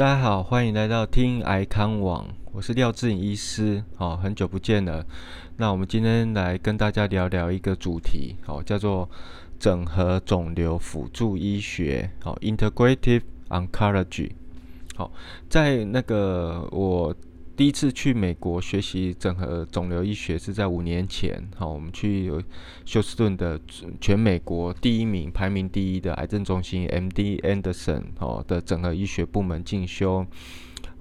大家好，欢迎来到听癌康网，我是廖志颖医师，哦，很久不见了。那我们今天来跟大家聊聊一个主题，哦，叫做整合肿瘤辅助医学，哦，Integrative Oncology。好，在那个我。第一次去美国学习整合肿瘤医学是在五年前，好，我们去休斯顿的全美国第一名、排名第一的癌症中心 M.D. Anderson 哦的整合医学部门进修，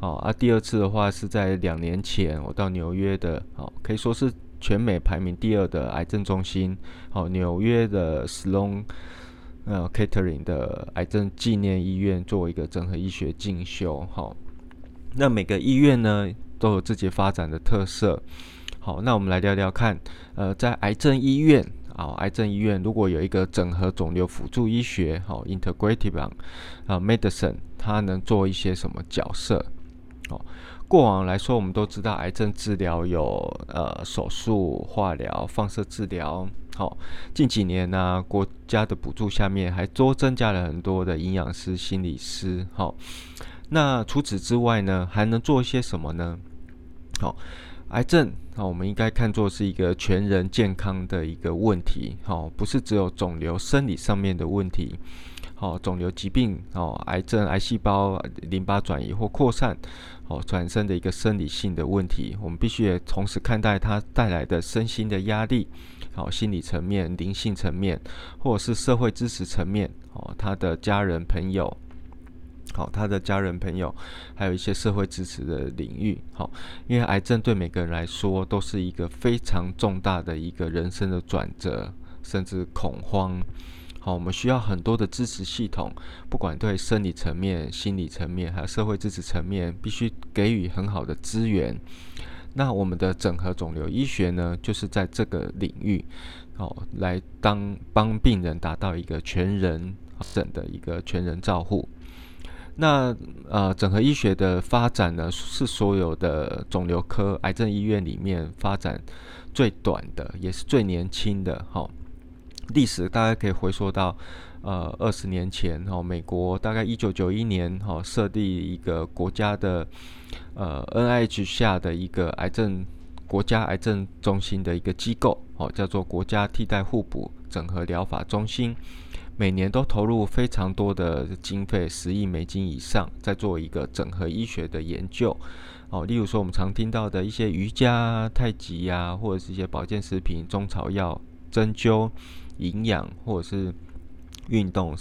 哦啊，第二次的话是在两年前，我到纽约的，哦，可以说是全美排名第二的癌症中心，哦，纽约的 Sloan 呃 Catering 的癌症纪念医院做一个整合医学进修，好，那每个医院呢？都有自己发展的特色。好，那我们来聊聊看，呃，在癌症医院啊，癌症医院如果有一个整合肿瘤辅助医学，好，integrative 啊，medicine，它能做一些什么角色？哦，过往来说，我们都知道癌症治疗有呃手术、化疗、放射治疗。好，近几年呢，国家的补助下面还多增加了很多的营养师、心理师。好，那除此之外呢，还能做一些什么呢？好，癌症啊，我们应该看作是一个全人健康的一个问题，好，不是只有肿瘤生理上面的问题，好，肿瘤疾病哦，癌症、癌细胞、淋巴转移或扩散，哦，产生的一个生理性的问题，我们必须也同时看待它带来的身心的压力，好，心理层面、灵性层面，或者是社会支持层面，哦，他的家人朋友。好，他的家人朋友，还有一些社会支持的领域。好，因为癌症对每个人来说都是一个非常重大的一个人生的转折，甚至恐慌。好，我们需要很多的支持系统，不管对生理层面、心理层面，还有社会支持层面，必须给予很好的资源。那我们的整合肿瘤医学呢，就是在这个领域，好，来当帮病人达到一个全人整的一个全人照护。那呃，整合医学的发展呢，是所有的肿瘤科癌症医院里面发展最短的，也是最年轻的。哈，历史大家可以回溯到呃二十年前，哈，美国大概一九九一年，哈，设立一个国家的呃 NIH 下的一个癌症国家癌症中心的一个机构，哦，叫做国家替代互补整合疗法中心。每年都投入非常多的经费，十亿美金以上，在做一个整合医学的研究。哦，例如说我们常听到的一些瑜伽、太极呀，或者是一些保健食品、中草药、针灸、营养，或者是运动，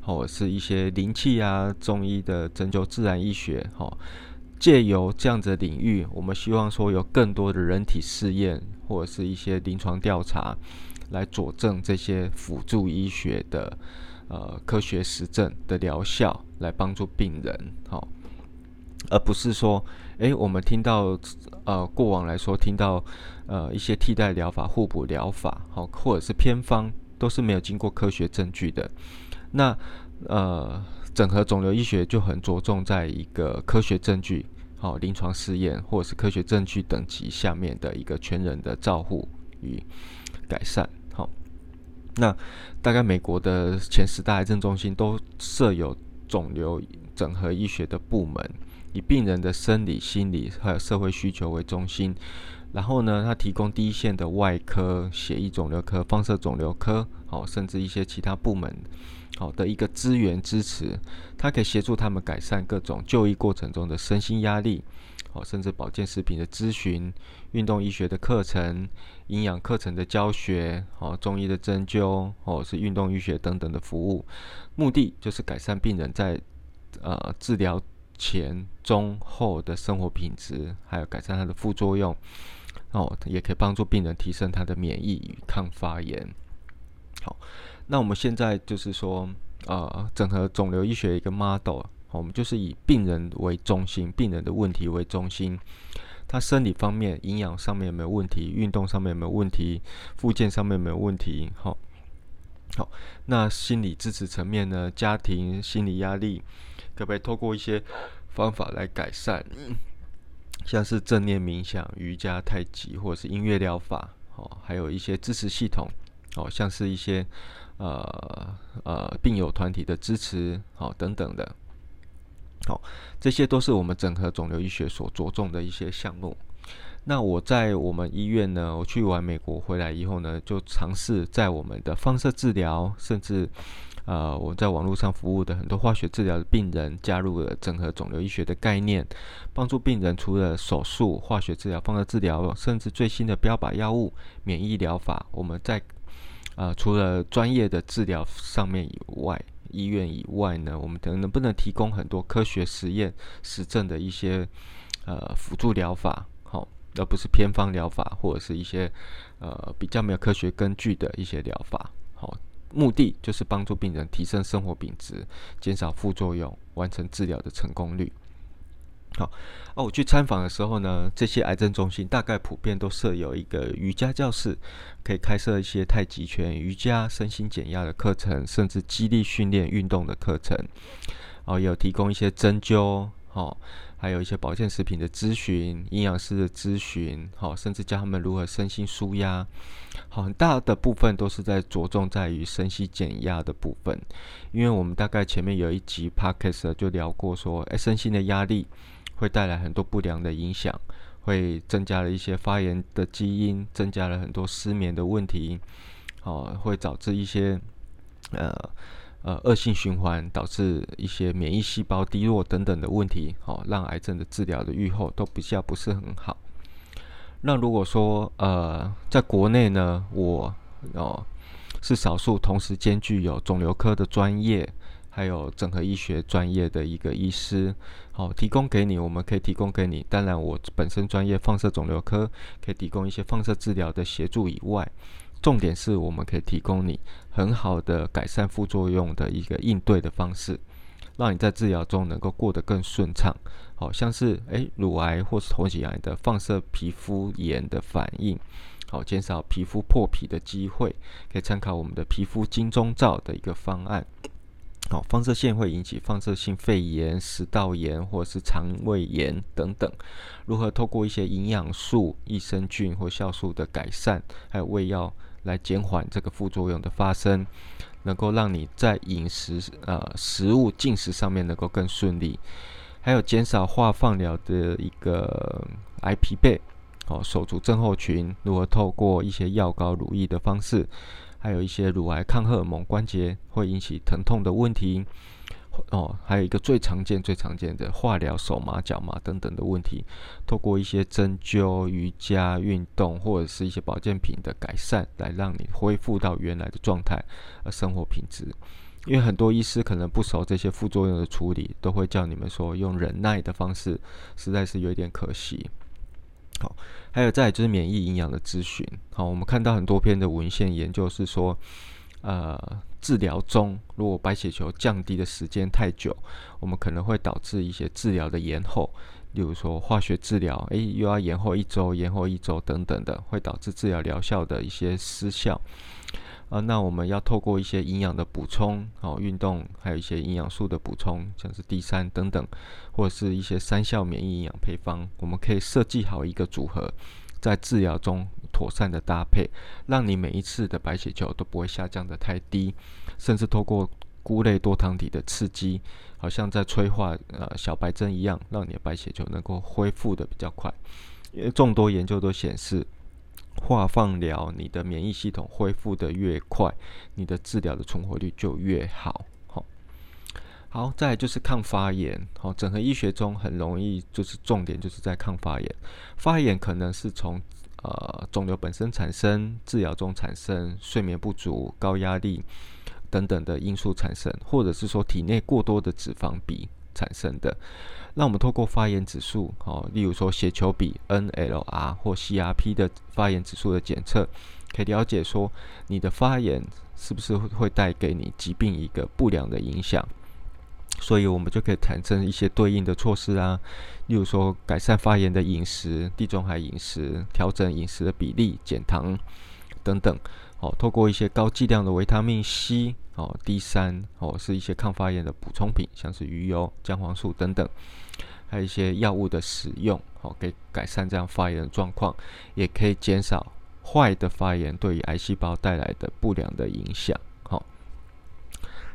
或者是一些灵气啊、中医的针灸、自然医学。哈，借由这样子的领域，我们希望说有更多的人体试验，或者是一些临床调查。来佐证这些辅助医学的呃科学实证的疗效，来帮助病人，好，而不是说，诶，我们听到呃过往来说听到呃一些替代疗法、互补疗法，好，或者是偏方，都是没有经过科学证据的。那呃整合肿瘤医学就很着重在一个科学证据、好临床试验或者是科学证据等级下面的一个全人的照护与。改善好，那大概美国的前十大癌症中心都设有肿瘤整合医学的部门，以病人的生理、心理还有社会需求为中心。然后呢，它提供第一线的外科、血液肿瘤科、放射肿瘤科，好，甚至一些其他部门好的一个资源支持，它可以协助他们改善各种就医过程中的身心压力。哦，甚至保健食品的咨询、运动医学的课程、营养课程的教学、哦，中医的针灸，或者是运动医学等等的服务，目的就是改善病人在呃治疗前、中、后的生活品质，还有改善它的副作用。哦，也可以帮助病人提升他的免疫与抗发炎。好，那我们现在就是说，呃，整合肿瘤医学一个 model。我们就是以病人为中心，病人的问题为中心。他生理方面、营养上面有没有问题？运动上面有没有问题？附件上面有没有问题？好，好。那心理支持层面呢？家庭心理压力可不可以透过一些方法来改善？像是正念冥想、瑜伽、太极，或者是音乐疗法，哦，还有一些支持系统，哦，像是一些呃呃病友团体的支持，好等等的。好，这些都是我们整合肿瘤医学所着重的一些项目。那我在我们医院呢，我去完美国回来以后呢，就尝试在我们的放射治疗，甚至呃我在网络上服务的很多化学治疗的病人，加入了整合肿瘤医学的概念，帮助病人除了手术、化学治疗、放射治疗，甚至最新的标靶药物、免疫疗法，我们在呃除了专业的治疗上面以外，医院以外呢，我们能能不能提供很多科学实验实证的一些呃辅助疗法？好而不是偏方疗法，或者是一些呃比较没有科学根据的一些疗法。好，目的就是帮助病人提升生活品质，减少副作用，完成治疗的成功率。好，哦，我去参访的时候呢，这些癌症中心大概普遍都设有一个瑜伽教室，可以开设一些太极拳、瑜伽、身心减压的课程，甚至激励训练运动的课程。哦，有提供一些针灸，好。还有一些保健食品的咨询、营养师的咨询，好，甚至教他们如何身心舒压，好，很大的部分都是在着重在于身心减压的部分。因为我们大概前面有一集 podcast 就聊过，说，哎，身心的压力会带来很多不良的影响，会增加了一些发炎的基因，增加了很多失眠的问题，哦，会导致一些，呃。呃，恶性循环导致一些免疫细胞低落等等的问题，哦，让癌症的治疗的预后都比较不是很好。那如果说呃，在国内呢，我哦是少数同时兼具有肿瘤科的专业，还有整合医学专业的一个医师，好，提供给你，我们可以提供给你。当然，我本身专业放射肿瘤科，可以提供一些放射治疗的协助以外。重点是我们可以提供你很好的改善副作用的一个应对的方式，让你在治疗中能够过得更顺畅。好像是诶乳癌或是头颈癌的放射皮肤炎的反应，好减少皮肤破皮的机会，可以参考我们的皮肤金钟罩的一个方案。好，放射线会引起放射性肺炎、食道炎或是肠胃炎等等。如何透过一些营养素、益生菌或酵素的改善，还有胃药来减缓这个副作用的发生，能够让你在饮食呃食物进食上面能够更顺利。还有减少化放疗的一个癌疲惫，哦，手足症候群，如何透过一些药膏、乳液的方式。还有一些乳癌抗荷尔蒙关节会引起疼痛的问题，哦，还有一个最常见、最常见的化疗手麻、脚麻等等的问题，透过一些针灸、瑜伽、运动或者是一些保健品的改善，来让你恢复到原来的状态，呃，生活品质。因为很多医师可能不熟这些副作用的处理，都会叫你们说用忍耐的方式，实在是有点可惜。好，还有再就是免疫营养的咨询。好，我们看到很多篇的文献研究是说，呃，治疗中如果白血球降低的时间太久，我们可能会导致一些治疗的延后，例如说化学治疗，诶，又要延后一周、延后一周等等的，会导致治疗疗效的一些失效。啊，那我们要透过一些营养的补充，哦，运动，还有一些营养素的补充，像是 D 三等等，或者是一些三效免疫营养配方，我们可以设计好一个组合，在治疗中妥善的搭配，让你每一次的白血球都不会下降的太低，甚至透过菇类多糖体的刺激，好像在催化呃小白针一样，让你的白血球能够恢复的比较快。因为众多研究都显示。化放疗，你的免疫系统恢复的越快，你的治疗的存活率就越好。好，好，再来就是抗发炎。好，整合医学中很容易就是重点就是在抗发炎。发炎可能是从呃肿瘤本身产生，治疗中产生，睡眠不足、高压力等等的因素产生，或者是说体内过多的脂肪比产生的。那我们透过发炎指数，哦，例如说血球比 NLR 或 CRP 的发炎指数的检测，可以了解说你的发炎是不是会带给你疾病一个不良的影响，所以我们就可以产生一些对应的措施啊，例如说改善发炎的饮食，地中海饮食，调整饮食的比例，减糖等等。哦，透过一些高剂量的维他命 C，哦，D 三，哦，是一些抗发炎的补充品，像是鱼油、姜黄素等等，还有一些药物的使用，好，可以改善这样发炎的状况，也可以减少坏的发炎对于癌细胞带来的不良的影响。好，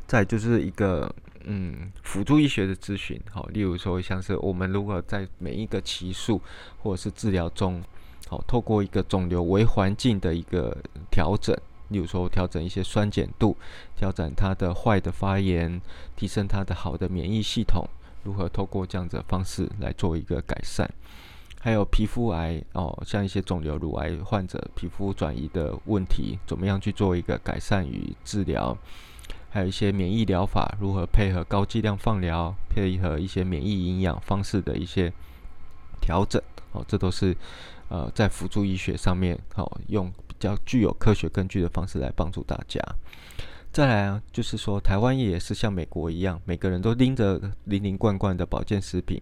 再就是一个嗯辅助医学的咨询，好，例如说像是我们如果在每一个期数或者是治疗中，好，透过一个肿瘤微环境的一个调整，例如说调整一些酸碱度，调整它的坏的发炎，提升它的好的免疫系统，如何透过这样子的方式来做一个改善。还有皮肤癌哦，像一些肿瘤、乳癌患者皮肤转移的问题，怎么样去做一个改善与治疗？还有一些免疫疗法，如何配合高剂量放疗，配合一些免疫营养方式的一些调整哦，这都是呃在辅助医学上面好，用比较具有科学根据的方式来帮助大家。再来啊，就是说台湾也是像美国一样，每个人都拎着零零罐罐的保健食品。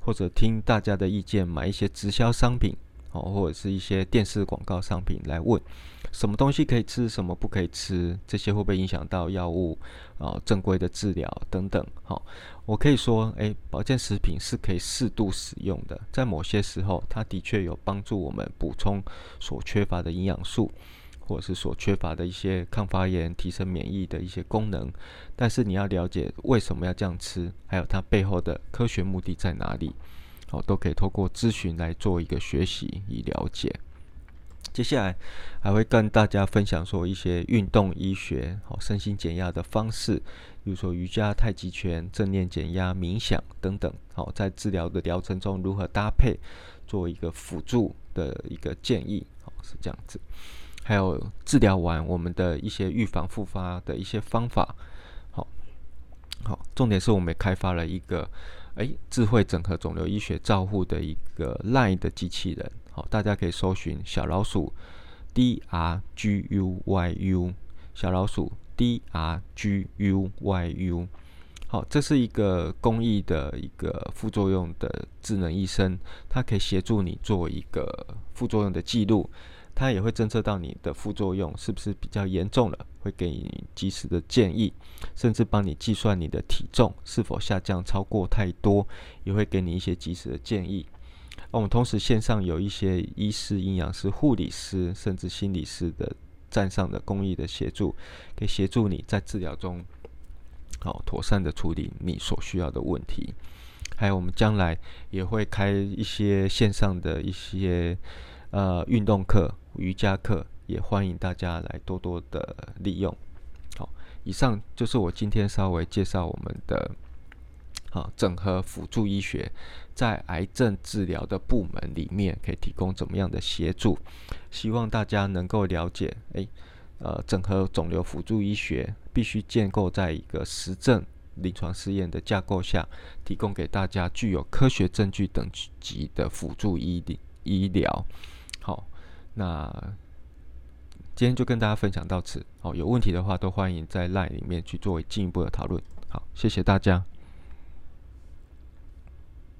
或者听大家的意见买一些直销商品，哦，或者是一些电视广告商品来问，什么东西可以吃，什么不可以吃，这些会不会影响到药物啊正规的治疗等等？好，我可以说，诶，保健食品是可以适度使用的，在某些时候，它的确有帮助我们补充所缺乏的营养素。或者是所缺乏的一些抗发炎、提升免疫的一些功能，但是你要了解为什么要这样吃，还有它背后的科学目的在哪里，好，都可以透过咨询来做一个学习以了解。接下来还会跟大家分享说一些运动医学、好身心减压的方式，比如说瑜伽、太极拳、正念减压、冥想等等，好，在治疗的疗程中如何搭配，做一个辅助的一个建议，好是这样子。还有治疗完我们的一些预防复发的一些方法，好，好，重点是我们开发了一个哎智慧整合肿瘤医学照护的一个 Line 的机器人，好，大家可以搜寻小老鼠 D R G U Y U 小老鼠 D R G U Y U，好，这是一个公益的一个副作用的智能医生，它可以协助你做一个副作用的记录。它也会侦测到你的副作用是不是比较严重了，会给你及时的建议，甚至帮你计算你的体重是否下降超过太多，也会给你一些及时的建议。我们同时线上有一些医师、营养师、护理师，甚至心理师的站上的公益的协助，可以协助你在治疗中，好妥善的处理你所需要的问题。还有我们将来也会开一些线上的一些。呃，运动课、瑜伽课也欢迎大家来多多的利用。好，以上就是我今天稍微介绍我们的，好整合辅助医学在癌症治疗的部门里面可以提供怎么样的协助，希望大家能够了解。诶，呃，整合肿瘤辅助医学必须建构在一个实证临床试验的架构下，提供给大家具有科学证据等级的辅助医医疗。那今天就跟大家分享到此。好，有问题的话都欢迎在 LINE 里面去作为进一步的讨论。好，谢谢大家。